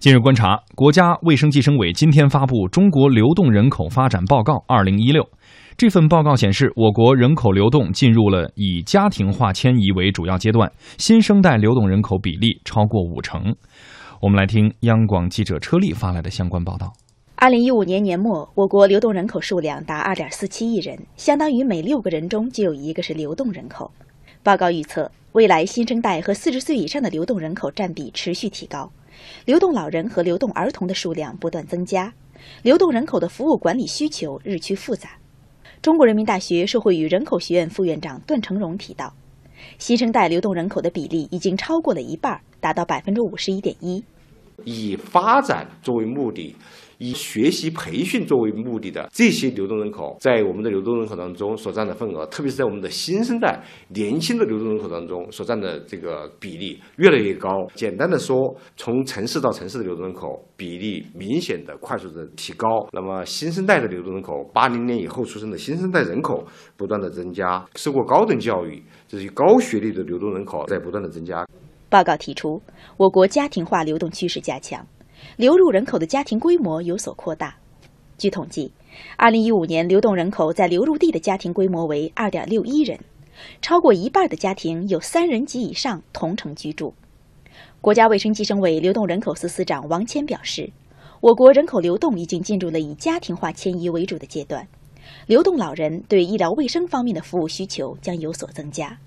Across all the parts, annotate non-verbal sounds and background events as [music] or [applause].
近日观察，国家卫生计生委今天发布《中国流动人口发展报告（二零一六）》。这份报告显示，我国人口流动进入了以家庭化迁移为主要阶段，新生代流动人口比例超过五成。我们来听央广记者车丽发来的相关报道。二零一五年年末，我国流动人口数量达二点四七亿人，相当于每六个人中就有一个是流动人口。报告预测，未来新生代和四十岁以上的流动人口占比持续提高。流动老人和流动儿童的数量不断增加，流动人口的服务管理需求日趋复杂。中国人民大学社会与人口学院副院长段成荣提到，新生代流动人口的比例已经超过了一半，达到百分之五十一点一。以发展作为目的。以学习培训作为目的的这些流动人口，在我们的流动人口当中所占的份额，特别是在我们的新生代年轻的流动人口当中所占的这个比例越来越高。简单的说，从城市到城市的流动人口比例明显的快速的提高。那么新生代的流动人口，八零年以后出生的新生代人口不断的增加，受过高等教育这些高学历的流动人口在不断的增加。报告提出，我国家庭化流动趋势加强。流入人口的家庭规模有所扩大。据统计，2015年流动人口在流入地的家庭规模为2.61人，超过一半的家庭有三人及以上同城居住。国家卫生计生委流动人口司司长王谦表示，我国人口流动已经进入了以家庭化迁移为主的阶段，流动老人对医疗卫生方面的服务需求将有所增加。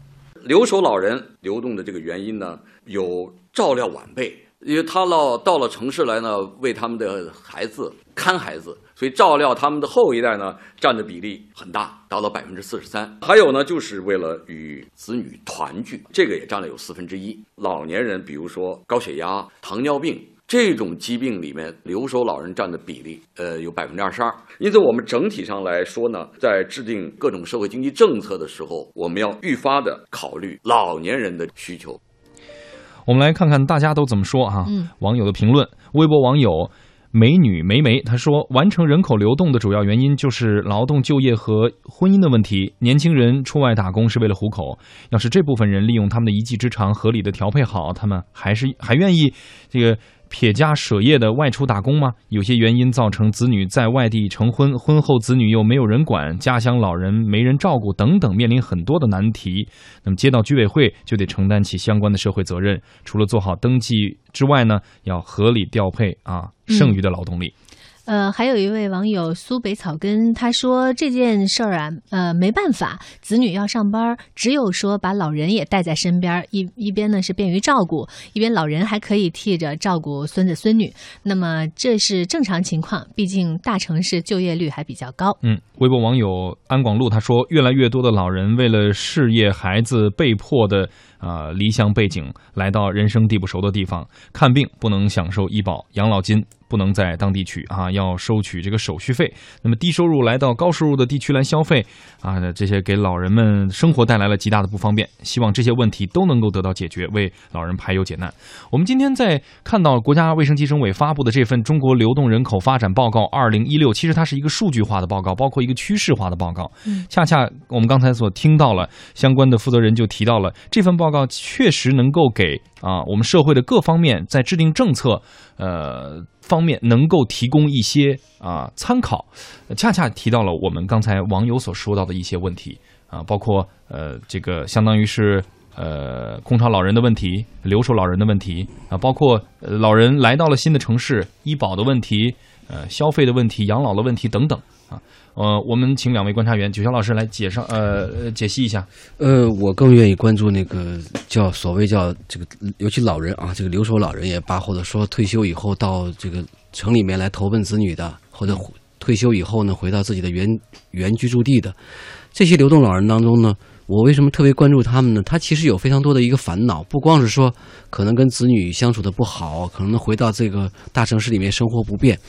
留守老人流动的这个原因呢，有照料晚辈。因为他到到了城市来呢，为他们的孩子看孩子，所以照料他们的后一代呢，占的比例很大，达到百分之四十三。还有呢，就是为了与子女团聚，这个也占了有四分之一。老年人，比如说高血压、糖尿病这种疾病里面，留守老人占的比例，呃，有百分之二十二。因此，我们整体上来说呢，在制定各种社会经济政策的时候，我们要愈发的考虑老年人的需求。我们来看看大家都怎么说哈。网友的评论，微博网友美女梅梅她说，完成人口流动的主要原因就是劳动就业和婚姻的问题。年轻人出外打工是为了糊口，要是这部分人利用他们的一技之长，合理的调配好，他们还是还愿意这个。撇家舍业的外出打工吗？有些原因造成子女在外地成婚，婚后子女又没有人管，家乡老人没人照顾等等，面临很多的难题。那么街道居委会就得承担起相关的社会责任，除了做好登记之外呢，要合理调配啊剩余的劳动力。呃，还有一位网友苏北草根，他说这件事儿啊，呃，没办法，子女要上班，只有说把老人也带在身边，一一边呢是便于照顾，一边老人还可以替着照顾孙子孙女。那么这是正常情况，毕竟大城市就业率还比较高。嗯，微博网友安广路他说，越来越多的老人为了事业、孩子，被迫的啊离乡背井，来到人生地不熟的地方看病，不能享受医保、养老金。不能在当地取啊，要收取这个手续费。那么低收入来到高收入的地区来消费啊，这些给老人们生活带来了极大的不方便。希望这些问题都能够得到解决，为老人排忧解难。我们今天在看到国家卫生计生委发布的这份《中国流动人口发展报告（二零一六）》，其实它是一个数据化的报告，包括一个趋势化的报告。恰恰我们刚才所听到了相关的负责人就提到了，这份报告确实能够给啊我们社会的各方面在制定政策呃。方面能够提供一些啊参考，恰恰提到了我们刚才网友所说到的一些问题啊，包括呃这个相当于是呃空巢老人的问题、留守老人的问题啊，包括老人来到了新的城市，医保的问题、呃消费的问题、养老的问题等等。啊呃，我们请两位观察员，九霄老师来解上呃解析一下。呃，我更愿意关注那个叫所谓叫这个，尤其老人啊，这个留守老人也罢，或者说退休以后到这个城里面来投奔子女的，或者退休以后呢回到自己的原原居住地的这些流动老人当中呢，我为什么特别关注他们呢？他其实有非常多的一个烦恼，不光是说可能跟子女相处的不好，可能回到这个大城市里面生活不便。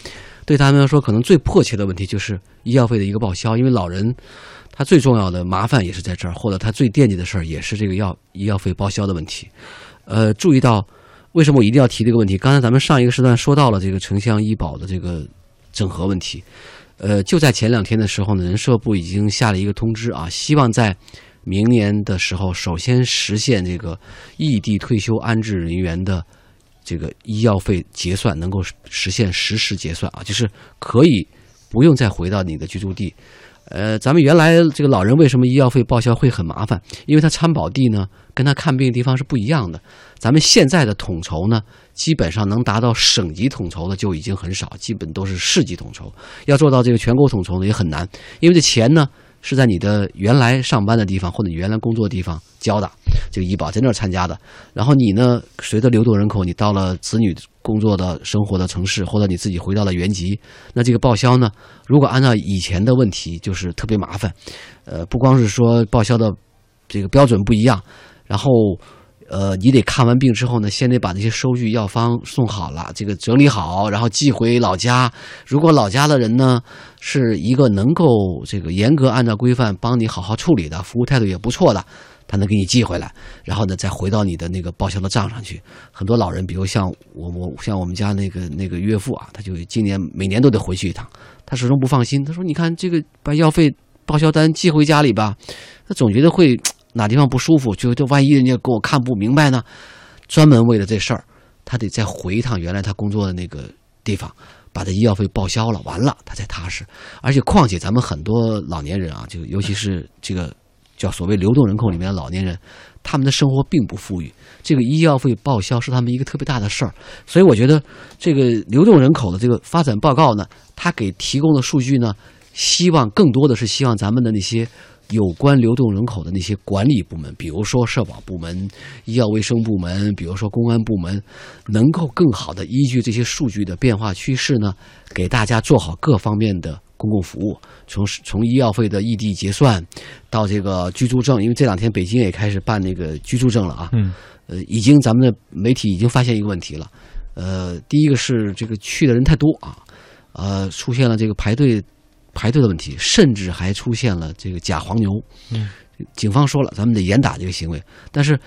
对他们来说，可能最迫切的问题就是医药费的一个报销，因为老人他最重要的麻烦也是在这儿，或者他最惦记的事儿也是这个药医药费报销的问题。呃，注意到为什么我一定要提这个问题？刚才咱们上一个时段说到了这个城乡医保的这个整合问题。呃，就在前两天的时候呢，人社部已经下了一个通知啊，希望在明年的时候首先实现这个异地退休安置人员的这个医药费结算能够实现实时结算啊，就是可以不用再回到你的居住地。呃，咱们原来这个老人为什么医药费报销会很麻烦？因为他参保地呢跟他看病的地方是不一样的。咱们现在的统筹呢，基本上能达到省级统筹的就已经很少，基本都是市级统筹。要做到这个全国统筹呢也很难，因为这钱呢。是在你的原来上班的地方或者你原来工作的地方交的这个医保，在那儿参加的。然后你呢，随着流动人口，你到了子女工作的生活的城市，或者你自己回到了原籍，那这个报销呢，如果按照以前的问题，就是特别麻烦。呃，不光是说报销的这个标准不一样，然后。呃，你得看完病之后呢，先得把那些收据、药方送好了，这个整理好，然后寄回老家。如果老家的人呢是一个能够这个严格按照规范帮你好好处理的，服务态度也不错的，他能给你寄回来，然后呢再回到你的那个报销的账上去。很多老人，比如像我，我像我们家那个那个岳父啊，他就今年每年都得回去一趟，他始终不放心。他说：“你看这个把药费报销单寄回家里吧，他总觉得会。”哪地方不舒服，就就万一人家给我看不明白呢？专门为了这事儿，他得再回一趟原来他工作的那个地方，把这医药费报销了，完了他才踏实。而且况且咱们很多老年人啊，就尤其是这个叫所谓流动人口里面的老年人，他们的生活并不富裕，这个医药费报销是他们一个特别大的事儿。所以我觉得这个流动人口的这个发展报告呢，他给提供的数据呢，希望更多的是希望咱们的那些。有关流动人口的那些管理部门，比如说社保部门、医药卫生部门，比如说公安部门，能够更好的依据这些数据的变化趋势呢，给大家做好各方面的公共服务。从从医药费的异地结算，到这个居住证，因为这两天北京也开始办那个居住证了啊。嗯。呃，已经咱们的媒体已经发现一个问题了。呃，第一个是这个去的人太多啊，呃，出现了这个排队。排队的问题，甚至还出现了这个假黄牛。嗯，警方说了，咱们得严打这个行为。但是，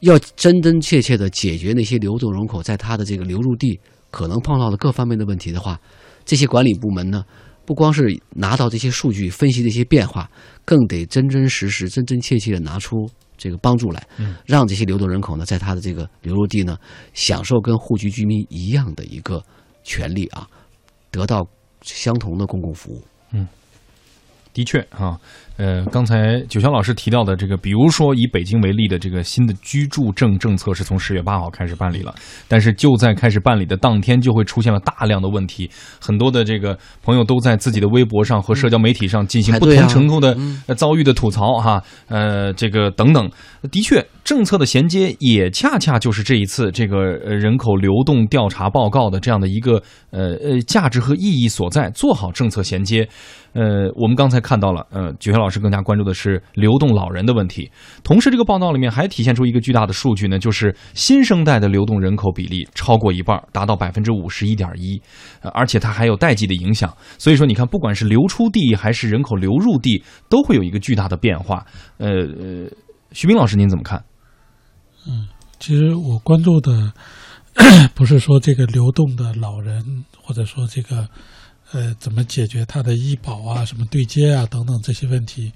要真真切切的解决那些流动人口在他的这个流入地可能碰到的各方面的问题的话，这些管理部门呢，不光是拿到这些数据分析这些变化，更得真真实实、真真切切的拿出这个帮助来，让这些流动人口呢，在他的这个流入地呢，享受跟户籍居民一样的一个权利啊，得到相同的公共服务。嗯，的确啊，呃，刚才九霄老师提到的这个，比如说以北京为例的这个新的居住证政策是从十月八号开始办理了，但是就在开始办理的当天，就会出现了大量的问题，很多的这个朋友都在自己的微博上和社交媒体上进行不同程度的遭遇的吐槽哈，呃，这个等等，的确。政策的衔接也恰恰就是这一次这个呃人口流动调查报告的这样的一个呃呃价值和意义所在，做好政策衔接。呃，我们刚才看到了，呃，九霄老师更加关注的是流动老人的问题。同时，这个报道里面还体现出一个巨大的数据呢，就是新生代的流动人口比例超过一半，达到百分之五十一点一，而且它还有代际的影响。所以说，你看，不管是流出地还是人口流入地，都会有一个巨大的变化。呃，徐斌老师，您怎么看？嗯，其实我关注的 [coughs] 不是说这个流动的老人，或者说这个呃怎么解决他的医保啊、什么对接啊等等这些问题。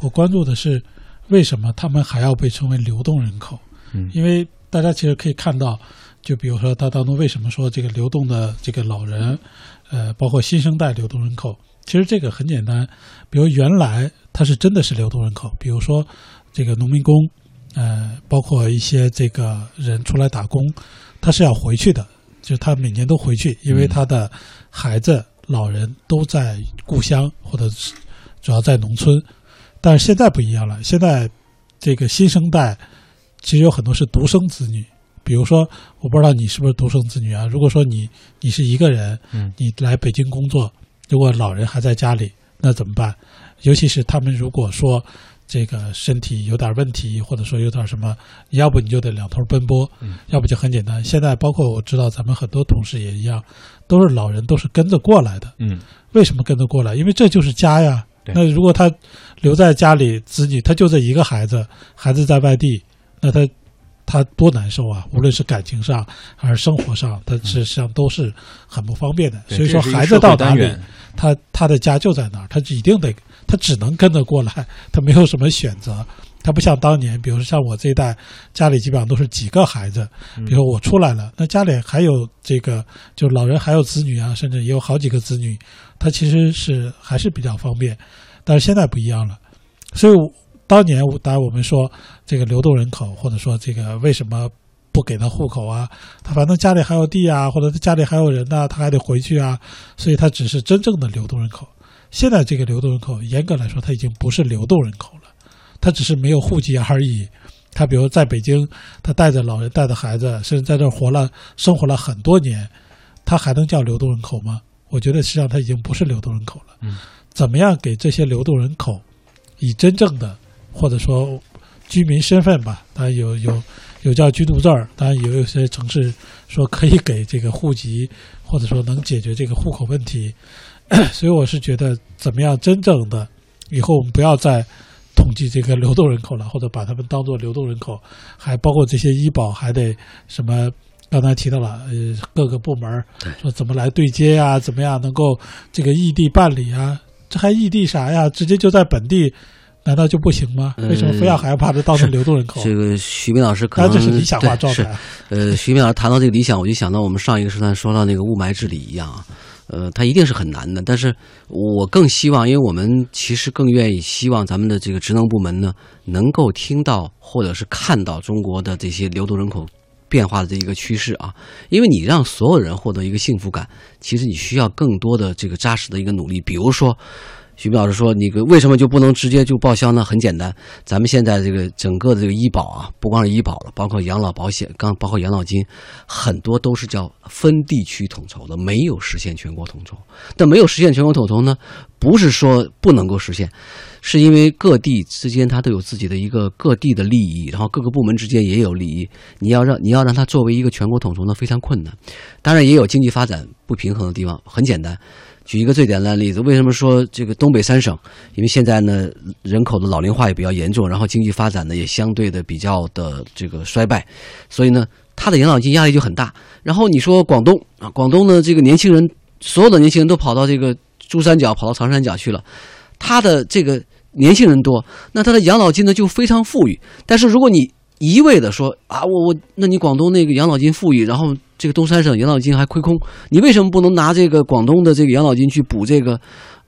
我关注的是为什么他们还要被称为流动人口？嗯，因为大家其实可以看到，就比如说他当中为什么说这个流动的这个老人，呃，包括新生代流动人口，其实这个很简单，比如原来他是真的是流动人口，比如说这个农民工。呃，包括一些这个人出来打工，他是要回去的，就他每年都回去，因为他的孩子、老人都在故乡，或者是主要在农村。但是现在不一样了，现在这个新生代其实有很多是独生子女。比如说，我不知道你是不是独生子女啊？如果说你你是一个人，你来北京工作，如果老人还在家里，那怎么办？尤其是他们如果说。这个身体有点问题，或者说有点什么，要不你就得两头奔波，嗯要不就很简单。现在包括我知道咱们很多同事也一样，都是老人，都是跟着过来的。嗯，为什么跟着过来？因为这就是家呀。那如果他留在家里，子女他就这一个孩子，孩子在外地，那他他多难受啊！无论是感情上还是生活上，他实际上都是很不方便的。所以说，孩子到哪里，他他的家就在哪儿，他一定得。他只能跟着过来，他没有什么选择。他不像当年，比如说像我这一代，家里基本上都是几个孩子，比如说我出来了，那家里还有这个，就老人还有子女啊，甚至也有好几个子女，他其实是还是比较方便。但是现在不一样了，所以当年当然我们说这个流动人口，或者说这个为什么不给他户口啊？他反正家里还有地啊，或者他家里还有人呢，他还得回去啊，所以他只是真正的流动人口。现在这个流动人口，严格来说，它已经不是流动人口了，它只是没有户籍而已。他比如在北京，他带着老人、带着孩子，甚至在这儿活了、生活了很多年，他还能叫流动人口吗？我觉得实际上他已经不是流动人口了。嗯，怎么样给这些流动人口以真正的或者说居民身份吧？当然有有有叫居住证儿，当然也有些城市说可以给这个户籍，或者说能解决这个户口问题。[coughs] 所以我是觉得，怎么样真正的以后我们不要再统计这个流动人口了，或者把他们当做流动人口，还包括这些医保还得什么？刚才提到了，呃，各个部门说怎么来对接呀？怎么样能够这个异地办理啊？这还异地啥呀？直接就在本地，难道就不行吗？为什么非要害怕这当成流动人口？这个徐斌老师可能这是理想化状态。呃，徐斌老师谈到这个理想，我就想到我们上一个时段说到那个雾霾治理一样啊。呃，它一定是很难的，但是我更希望，因为我们其实更愿意希望咱们的这个职能部门呢，能够听到或者是看到中国的这些流动人口变化的这一个趋势啊，因为你让所有人获得一个幸福感，其实你需要更多的这个扎实的一个努力，比如说。徐斌老师说：“那个为什么就不能直接就报销呢？很简单，咱们现在这个整个的这个医保啊，不光是医保了，包括养老保险，刚包括养老金，很多都是叫分地区统筹的，没有实现全国统筹。但没有实现全国统筹呢，不是说不能够实现，是因为各地之间它都有自己的一个各地的利益，然后各个部门之间也有利益。你要让你要让它作为一个全国统筹呢，非常困难。当然也有经济发展不平衡的地方，很简单。”举一个最简单的例子，为什么说这个东北三省？因为现在呢，人口的老龄化也比较严重，然后经济发展呢也相对的比较的这个衰败，所以呢，他的养老金压力就很大。然后你说广东啊，广东呢这个年轻人，所有的年轻人都跑到这个珠三角、跑到长三角去了，他的这个年轻人多，那他的养老金呢就非常富裕。但是如果你一味的说啊，我我，那你广东那个养老金富裕，然后。这个东三省养老金还亏空，你为什么不能拿这个广东的这个养老金去补这个，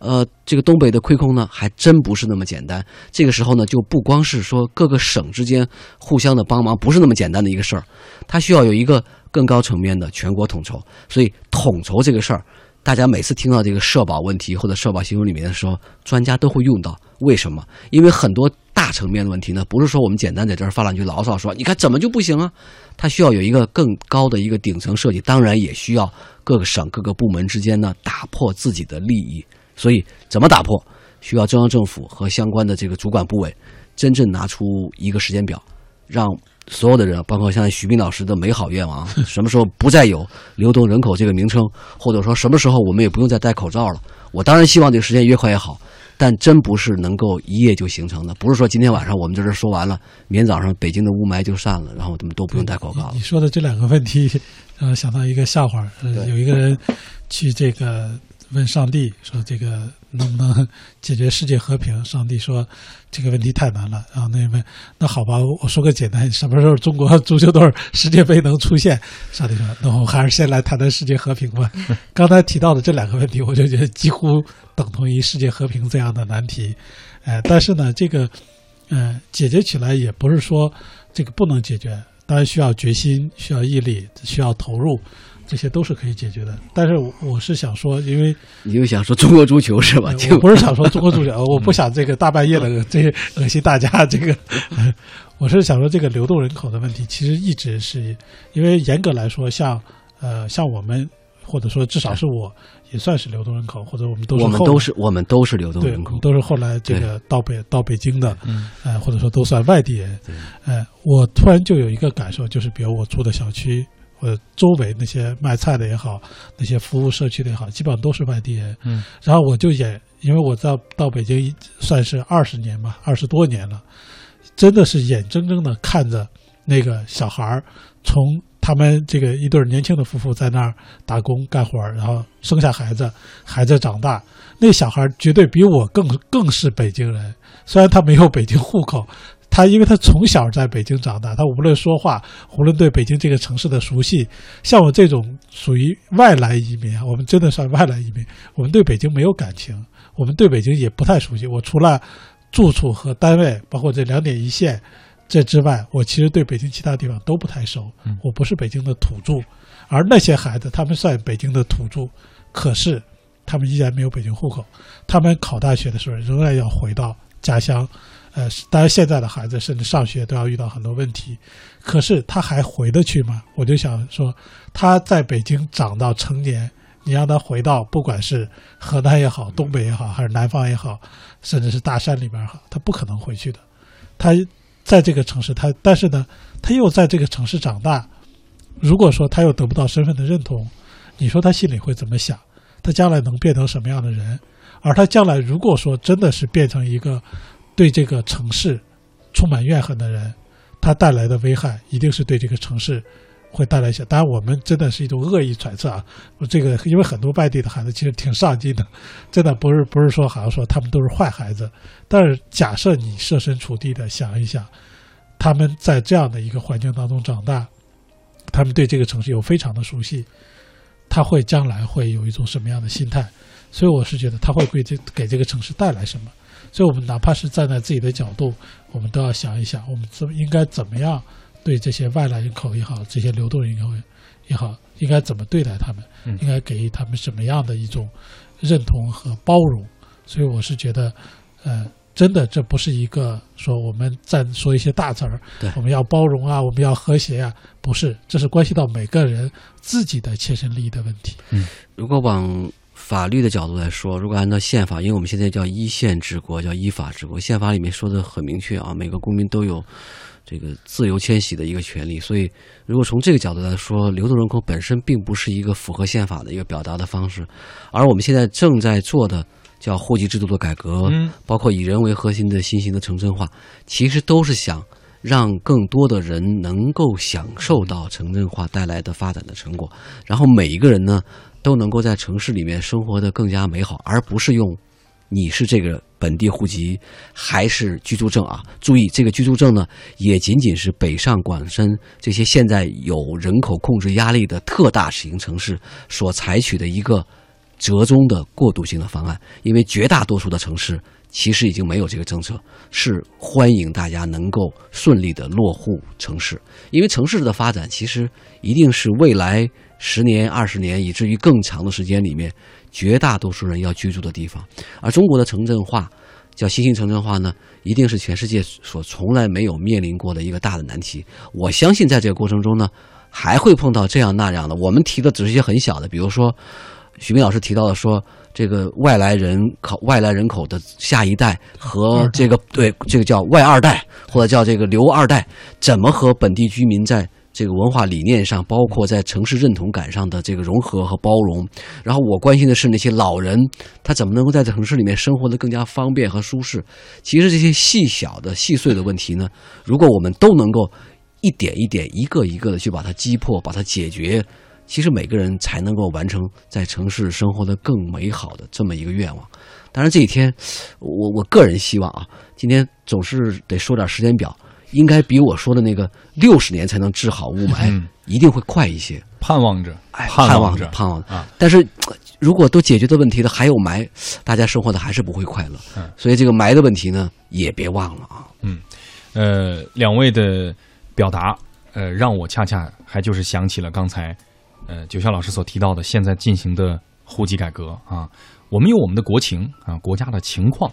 呃，这个东北的亏空呢？还真不是那么简单。这个时候呢，就不光是说各个省之间互相的帮忙，不是那么简单的一个事儿，它需要有一个更高层面的全国统筹。所以统筹这个事儿。大家每次听到这个社保问题或者社保新闻里面的时候，专家都会用到。为什么？因为很多大层面的问题呢，不是说我们简单在这儿发两句牢骚说，你看怎么就不行啊？它需要有一个更高的一个顶层设计，当然也需要各个省各个部门之间呢打破自己的利益。所以怎么打破？需要中央政府和相关的这个主管部委真正拿出一个时间表，让。所有的人，包括像徐斌老师的美好愿望，[laughs] 什么时候不再有流动人口这个名称，或者说什么时候我们也不用再戴口罩了？我当然希望这个时间越快越好，但真不是能够一夜就形成的。不是说今天晚上我们在这说完了，明天早上北京的雾霾就散了，然后我们都不用戴口罩了。你说的这两个问题，让想到一个笑话，有一个人去这个问上帝说：“这个能不能解决世界和平？”上帝说。这个问题太难了，然后那问那好吧，我说个简单，什么时候中国足球队世界杯能出现？上帝说，那我还是先来谈谈世界和平吧。[laughs] 刚才提到的这两个问题，我就觉得几乎等同于世界和平这样的难题。哎，但是呢，这个嗯，解决起来也不是说这个不能解决，当然需要决心，需要毅力，需要投入。这些都是可以解决的，但是我是想说，因为你又想说中国足球是吧？我不是想说中国足球，[laughs] 我不想这个大半夜的这恶心大家。这个，[laughs] 我是想说这个流动人口的问题，其实一直是因为严格来说，像呃像我们或者说至少是我也算是流动人口，或者我们都是我们都是我们都是流动人口，都是后来这个到北到北京的，呃或者说都算外地人。呃，我突然就有一个感受，就是比如我住的小区。呃，周围那些卖菜的也好，那些服务社区的也好，基本上都是外地人。嗯，然后我就也，因为我在到北京算是二十年吧，二十多年了，真的是眼睁睁的看着那个小孩儿从他们这个一对年轻的夫妇在那儿打工干活儿，然后生下孩子，孩子长大，那小孩绝对比我更更是北京人，虽然他没有北京户口。他因为他从小在北京长大，他无论说话，无论对北京这个城市的熟悉，像我这种属于外来移民啊，我们真的算外来移民，我们对北京没有感情，我们对北京也不太熟悉。我除了住处和单位，包括这两点一线这之外，我其实对北京其他地方都不太熟。我不是北京的土著，而那些孩子他们算北京的土著，可是他们依然没有北京户口，他们考大学的时候仍然要回到家乡。呃，当然现在的孩子甚至上学都要遇到很多问题，可是他还回得去吗？我就想说，他在北京长到成年，你让他回到不管是河南也好、东北也好，还是南方也好，甚至是大山里边好，他不可能回去的。他在这个城市，他但是呢，他又在这个城市长大。如果说他又得不到身份的认同，你说他心里会怎么想？他将来能变成什么样的人？而他将来如果说真的是变成一个。对这个城市充满怨恨的人，他带来的危害一定是对这个城市会带来一些。当然，我们真的是一种恶意揣测啊。这个因为很多外地的孩子其实挺上进的，真的不是不是说好像说他们都是坏孩子。但是假设你设身处地的想一想，他们在这样的一个环境当中长大，他们对这个城市有非常的熟悉，他会将来会有一种什么样的心态？所以我是觉得他会给这给这个城市带来什么？所以，我们哪怕是站在自己的角度，我们都要想一想，我们怎应该怎么样对这些外来人口也好，这些流动人口也好，应该怎么对待他们？应该给予他们什么样的一种认同和包容？所以，我是觉得，呃，真的，这不是一个说我们在说一些大词儿，我们要包容啊，我们要和谐啊，不是，这是关系到每个人自己的切身利益的问题。嗯，如果往法律的角度来说，如果按照宪法，因为我们现在叫一宪治国，叫依法治国，宪法里面说的很明确啊，每个公民都有这个自由迁徙的一个权利。所以，如果从这个角度来说，流动人口本身并不是一个符合宪法的一个表达的方式。而我们现在正在做的叫户籍制度的改革，包括以人为核心的新型的城镇化，其实都是想让更多的人能够享受到城镇化带来的发展的成果，然后每一个人呢。都能够在城市里面生活的更加美好，而不是用你是这个本地户籍还是居住证啊？注意，这个居住证呢，也仅仅是北上广深这些现在有人口控制压力的特大型城市所采取的一个折中的过渡性的方案，因为绝大多数的城市其实已经没有这个政策，是欢迎大家能够顺利的落户城市，因为城市的发展其实一定是未来。十年、二十年，以至于更长的时间里面，绝大多数人要居住的地方。而中国的城镇化，叫新型城镇化呢，一定是全世界所从来没有面临过的一个大的难题。我相信，在这个过程中呢，还会碰到这样那样的。我们提的只是一些很小的，比如说，许明老师提到的说，这个外来人口、外来人口的下一代和这个对这个叫外二代或者叫这个留二代，怎么和本地居民在。这个文化理念上，包括在城市认同感上的这个融合和包容。然后我关心的是那些老人，他怎么能够在城市里面生活的更加方便和舒适？其实这些细小的、细碎的问题呢，如果我们都能够一点一点、一个一个的去把它击破、把它解决，其实每个人才能够完成在城市生活的更美好的这么一个愿望。当然，这几天，我我个人希望啊，今天总是得说点时间表。应该比我说的那个六十年才能治好雾霾，一定会快一些。盼望着，哎盼望着，盼望着啊！但是，如果都解决的问题的还有霾，大家生活的还是不会快乐。所以，这个霾的问题呢，也别忘了啊。嗯，呃，两位的表达，呃，让我恰恰还就是想起了刚才，呃，九霄老师所提到的现在进行的户籍改革啊。我们有我们的国情啊，国家的情况，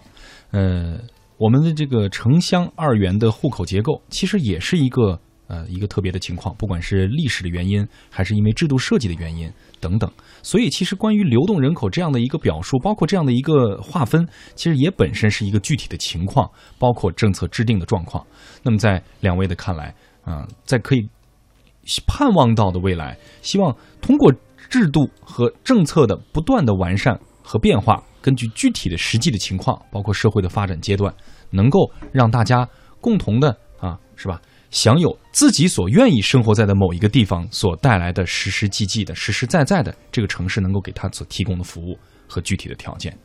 呃。我们的这个城乡二元的户口结构，其实也是一个呃一个特别的情况，不管是历史的原因，还是因为制度设计的原因等等。所以，其实关于流动人口这样的一个表述，包括这样的一个划分，其实也本身是一个具体的情况，包括政策制定的状况。那么，在两位的看来，啊，在可以盼望到的未来，希望通过制度和政策的不断的完善和变化。根据具体的实际的情况，包括社会的发展阶段，能够让大家共同的啊，是吧？享有自己所愿意生活在的某一个地方所带来的实实际际的、实实在在的这个城市能够给他所提供的服务和具体的条件。